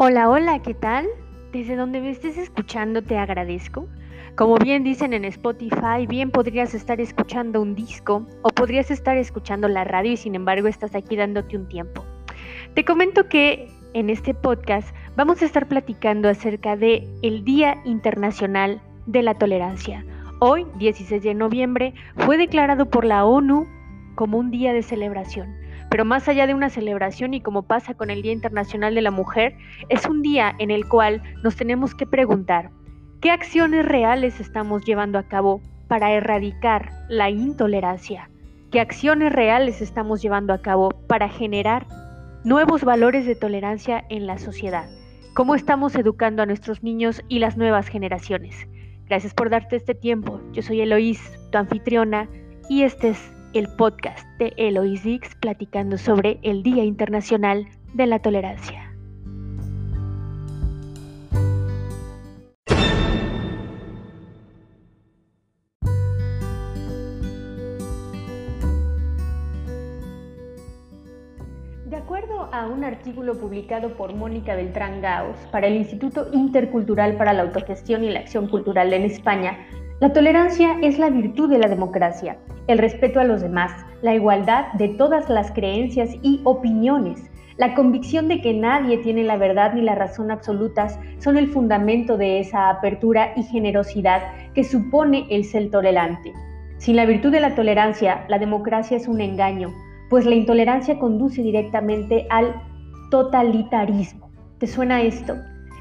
Hola, hola, ¿qué tal? Desde donde me estés escuchando te agradezco. Como bien dicen en Spotify, bien podrías estar escuchando un disco o podrías estar escuchando la radio y sin embargo estás aquí dándote un tiempo. Te comento que en este podcast vamos a estar platicando acerca de el Día Internacional de la Tolerancia. Hoy, 16 de noviembre, fue declarado por la ONU como un día de celebración. Pero más allá de una celebración y como pasa con el Día Internacional de la Mujer, es un día en el cual nos tenemos que preguntar, ¿qué acciones reales estamos llevando a cabo para erradicar la intolerancia? ¿Qué acciones reales estamos llevando a cabo para generar nuevos valores de tolerancia en la sociedad? ¿Cómo estamos educando a nuestros niños y las nuevas generaciones? Gracias por darte este tiempo. Yo soy Eloís, tu anfitriona, y este es el podcast de Eloise Dix platicando sobre el Día Internacional de la Tolerancia. De acuerdo a un artículo publicado por Mónica Beltrán Gaos para el Instituto Intercultural para la Autogestión y la Acción Cultural en España, la tolerancia es la virtud de la democracia, el respeto a los demás, la igualdad de todas las creencias y opiniones. La convicción de que nadie tiene la verdad ni la razón absolutas son el fundamento de esa apertura y generosidad que supone el ser tolerante. Sin la virtud de la tolerancia, la democracia es un engaño, pues la intolerancia conduce directamente al totalitarismo. ¿Te suena esto?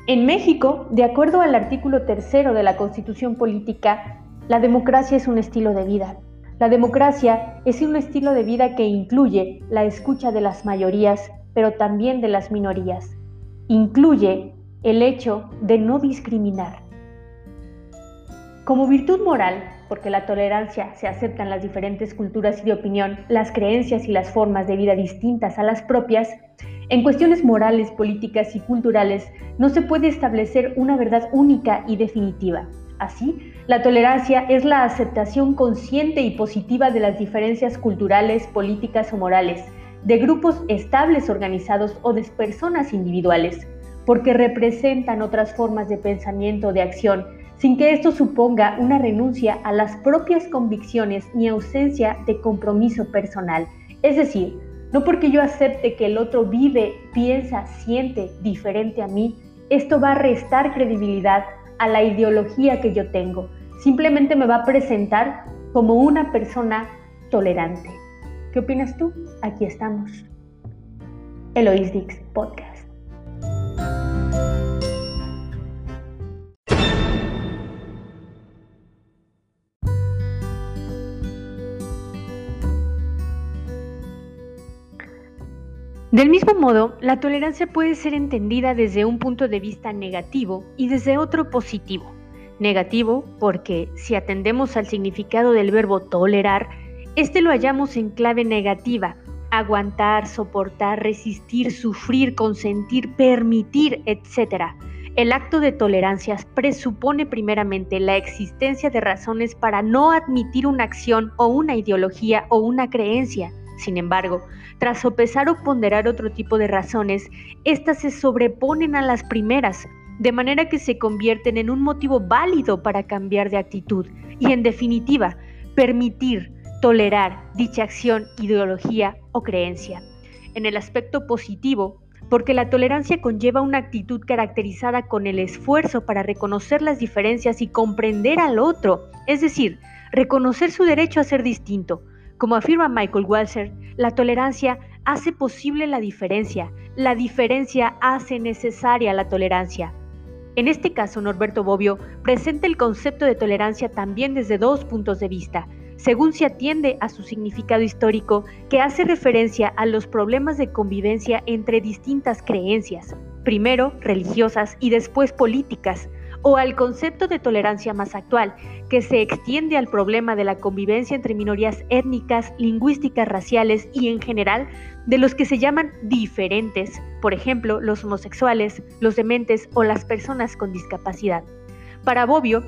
En México, de acuerdo al artículo tercero de la Constitución Política, la democracia es un estilo de vida. La democracia es un estilo de vida que incluye la escucha de las mayorías, pero también de las minorías. Incluye el hecho de no discriminar. Como virtud moral, porque la tolerancia se acepta en las diferentes culturas y de opinión, las creencias y las formas de vida distintas a las propias, en cuestiones morales, políticas y culturales no se puede establecer una verdad única y definitiva. Así, la tolerancia es la aceptación consciente y positiva de las diferencias culturales, políticas o morales, de grupos estables organizados o de personas individuales, porque representan otras formas de pensamiento o de acción, sin que esto suponga una renuncia a las propias convicciones ni ausencia de compromiso personal. Es decir, no porque yo acepte que el otro vive, piensa, siente diferente a mí, esto va a restar credibilidad a la ideología que yo tengo. Simplemente me va a presentar como una persona tolerante. ¿Qué opinas tú? Aquí estamos. Eloís Dix Podcast. Del mismo modo, la tolerancia puede ser entendida desde un punto de vista negativo y desde otro positivo. Negativo porque si atendemos al significado del verbo tolerar, este lo hallamos en clave negativa, aguantar, soportar, resistir, sufrir, consentir, permitir, etc. El acto de tolerancia presupone primeramente la existencia de razones para no admitir una acción o una ideología o una creencia. Sin embargo, tras sopesar o ponderar otro tipo de razones, éstas se sobreponen a las primeras, de manera que se convierten en un motivo válido para cambiar de actitud y, en definitiva, permitir, tolerar dicha acción, ideología o creencia. En el aspecto positivo, porque la tolerancia conlleva una actitud caracterizada con el esfuerzo para reconocer las diferencias y comprender al otro, es decir, reconocer su derecho a ser distinto, como afirma Michael Walzer, la tolerancia hace posible la diferencia, la diferencia hace necesaria la tolerancia. En este caso, Norberto Bobbio presenta el concepto de tolerancia también desde dos puntos de vista, según se atiende a su significado histórico, que hace referencia a los problemas de convivencia entre distintas creencias, primero religiosas y después políticas, o al concepto de tolerancia más actual, que se extiende al problema de la convivencia entre minorías étnicas, lingüísticas, raciales y en general de los que se llaman diferentes, por ejemplo, los homosexuales, los dementes o las personas con discapacidad. Para Bobbio,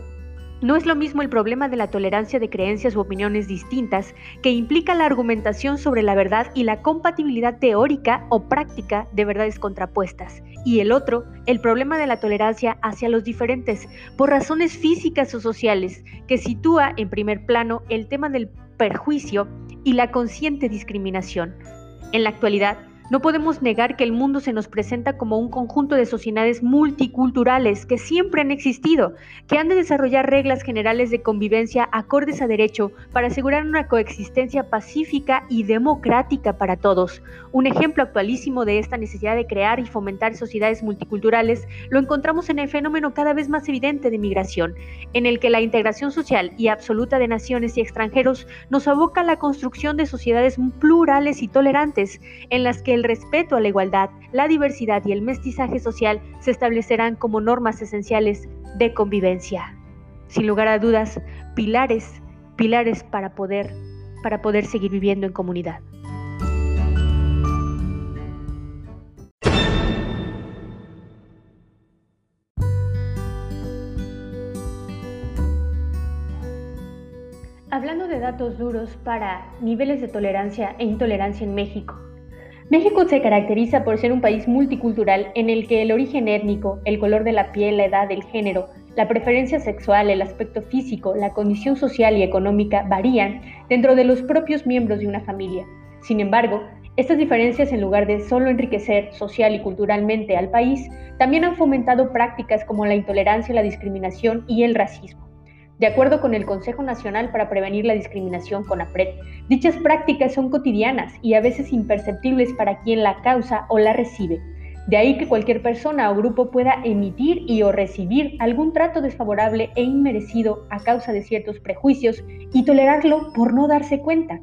No es lo mismo el problema de la tolerancia de creencias u opiniones distintas, que implica la argumentación sobre la verdad y la compatibilidad teórica o práctica de verdades contrapuestas, y el otro, el problema de la tolerancia hacia los diferentes, por razones físicas o sociales, que sitúa en primer plano el tema del perjuicio y la consciente discriminación. En la actualidad, no podemos negar que el mundo se nos presenta como un conjunto de sociedades multiculturales que siempre han existido, que han de desarrollar reglas generales de convivencia acordes a derecho para asegurar una coexistencia pacífica y democrática para todos. Un ejemplo actualísimo de esta necesidad de crear y fomentar sociedades multiculturales lo encontramos en el fenómeno cada vez más evidente de migración, en el que la integración social y absoluta de naciones y extranjeros nos aboca a la construcción de sociedades plurales y tolerantes, en las que el respeto a la igualdad, la diversidad y el mestizaje social se establecerán como normas esenciales de convivencia. Sin lugar a dudas, pilares, pilares para poder, para poder seguir viviendo en comunidad. Hablando de datos duros para niveles de tolerancia e intolerancia en México, México se caracteriza por ser un país multicultural en el que el origen étnico, el color de la piel, la edad, el género, la preferencia sexual, el aspecto físico, la condición social y económica varían dentro de los propios miembros de una familia. Sin embargo, estas diferencias, en lugar de solo enriquecer social y culturalmente al país, también han fomentado prácticas como la intolerancia, la discriminación y el racismo. De acuerdo con el Consejo Nacional para Prevenir la Discriminación CONAPRED, dichas prácticas son cotidianas y a veces imperceptibles para quien la causa o la recibe. De ahí que cualquier persona o grupo pueda emitir y o recibir algún trato desfavorable e inmerecido a causa de ciertos prejuicios y tolerarlo por no darse cuenta.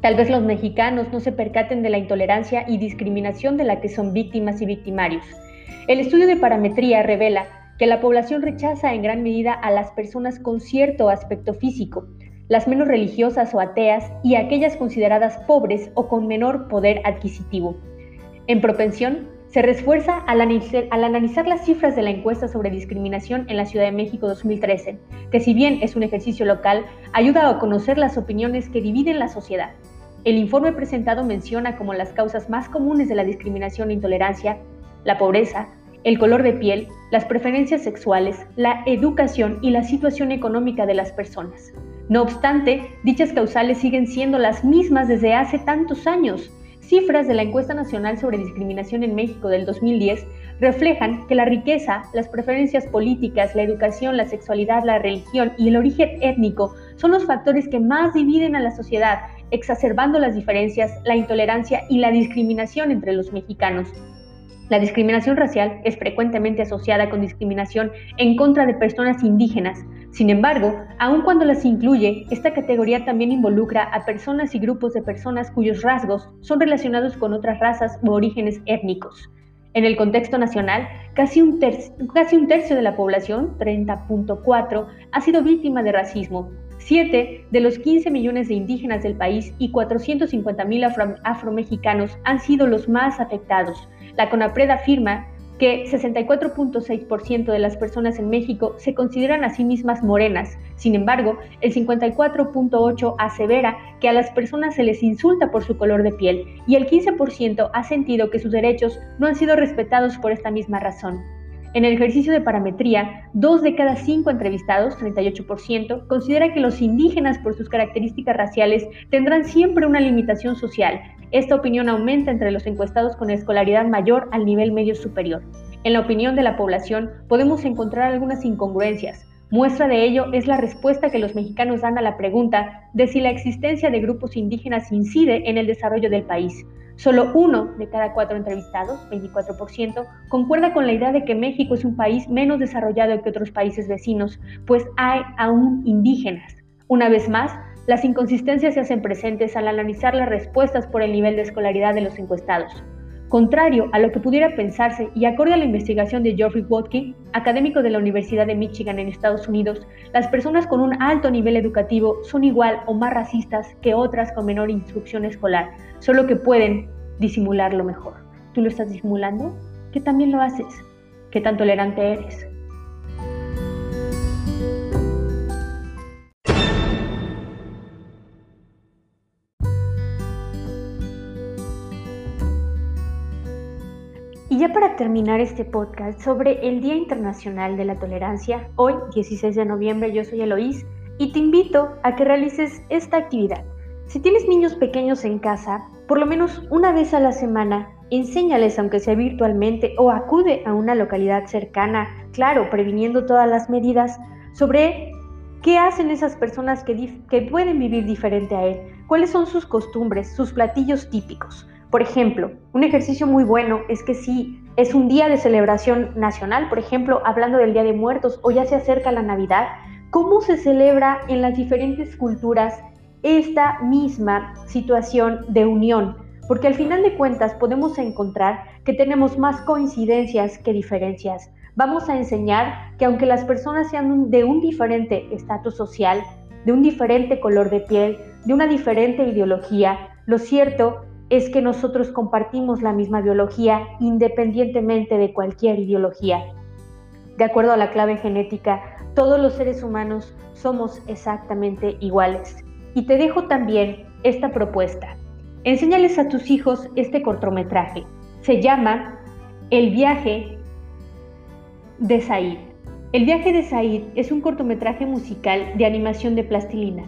Tal vez los mexicanos no se percaten de la intolerancia y discriminación de la que son víctimas y victimarios. El estudio de parametría revela que la población rechaza en gran medida a las personas con cierto aspecto físico, las menos religiosas o ateas y aquellas consideradas pobres o con menor poder adquisitivo. En propensión, se refuerza al analizar, al analizar, las cifras de la encuesta sobre discriminación en la Ciudad de México 2013, que si bien es un ejercicio local, ayuda a conocer las opiniones que dividen la sociedad. El informe presentado menciona como las causas más comunes de la discriminación e intolerancia la pobreza, el color de piel, las preferencias sexuales, la educación y la situación económica de las personas. No obstante, dichas causales siguen siendo las mismas desde hace tantos años. Cifras de la encuesta nacional sobre discriminación en México del 2010 reflejan que la riqueza, las preferencias políticas, la educación, la sexualidad, la religión y el origen étnico son los factores que más dividen a la sociedad, exacerbando las diferencias, la intolerancia y la discriminación entre los mexicanos. La discriminación racial es frecuentemente asociada con discriminación en contra de personas indígenas. Sin embargo, aun cuando las incluye, esta categoría también involucra a personas y grupos de personas cuyos rasgos son relacionados con otras razas u orígenes étnicos. En el contexto nacional, casi un, tercio de la población, 30.4, ha sido víctima de racismo. Siete de los 15 millones de indígenas del país y 450 mil afromexicanos han sido los más afectados. La CONAPRED afirma que 64.6% de las personas en México se consideran a sí mismas morenas. Sin embargo, el 54.8% asevera que a las personas se les insulta por su color de piel y el 15% ha sentido que sus derechos no han sido respetados por esta misma razón. En el ejercicio de parametría, dos de cada cinco entrevistados, 38%, considera que los indígenas por sus características raciales tendrán siempre una limitación social. Esta opinión aumenta entre los encuestados con escolaridad mayor al nivel medio superior. En la opinión de la población podemos encontrar algunas incongruencias. Muestra de ello es la respuesta que los mexicanos dan a la pregunta de si la existencia de grupos indígenas incide en el desarrollo del país. Solo uno de cada cuatro entrevistados, 24%, concuerda con la idea de que México es un país menos desarrollado que otros países vecinos, pues hay aún indígenas. Una vez más, las inconsistencias se hacen presentes al analizar las respuestas por el nivel de escolaridad de los encuestados. Contrario a lo que pudiera pensarse y acorde a la investigación de Geoffrey Watkin, académico de la Universidad de Michigan en Estados Unidos, las personas con un alto nivel educativo son igual o más racistas que otras con menor instrucción escolar, solo que pueden disimularlo mejor. ¿Tú lo estás disimulando? ¿Qué también lo haces? ¿Qué tan tolerante eres? Ya para terminar este podcast sobre el Día Internacional de la Tolerancia, hoy 16 de noviembre yo soy Eloís y te invito a que realices esta actividad. Si tienes niños pequeños en casa, por lo menos una vez a la semana, enséñales aunque sea virtualmente o acude a una localidad cercana, claro, previniendo todas las medidas, sobre qué hacen esas personas que, que pueden vivir diferente a él, cuáles son sus costumbres, sus platillos típicos. Por ejemplo, un ejercicio muy bueno es que si es un día de celebración nacional, por ejemplo, hablando del Día de Muertos o ya se acerca la Navidad, ¿cómo se celebra en las diferentes culturas esta misma situación de unión? Porque al final de cuentas podemos encontrar que tenemos más coincidencias que diferencias. Vamos a enseñar que aunque las personas sean de un diferente estatus social, de un diferente color de piel, de una diferente ideología, lo cierto es que nosotros compartimos la misma biología independientemente de cualquier ideología. De acuerdo a la clave genética, todos los seres humanos somos exactamente iguales. Y te dejo también esta propuesta. Enséñales a tus hijos este cortometraje. Se llama El viaje de Said. El viaje de Said es un cortometraje musical de animación de plastilina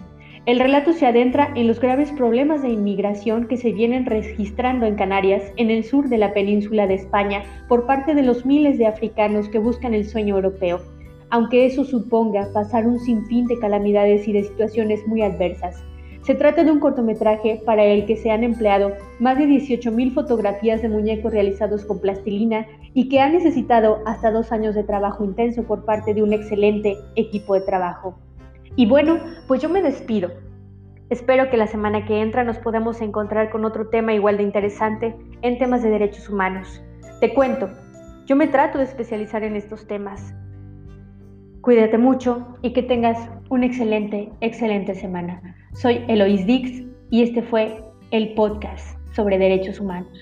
el relato se adentra en los graves problemas de inmigración que se vienen registrando en Canarias, en el sur de la península de España, por parte de los miles de africanos que buscan el sueño europeo, aunque eso suponga pasar un sinfín de calamidades y de situaciones muy adversas. Se trata de un cortometraje para el que se han empleado más de 18.000 fotografías de muñecos realizados con plastilina y que ha necesitado hasta dos años de trabajo intenso por parte de un excelente equipo de trabajo. Y bueno, pues yo me despido. Espero que la semana que entra nos podamos encontrar con otro tema igual de interesante en temas de derechos humanos. Te cuento, yo me trato de especializar en estos temas. Cuídate mucho y que tengas una excelente, excelente semana. Soy Eloís Dix y este fue el podcast sobre derechos humanos.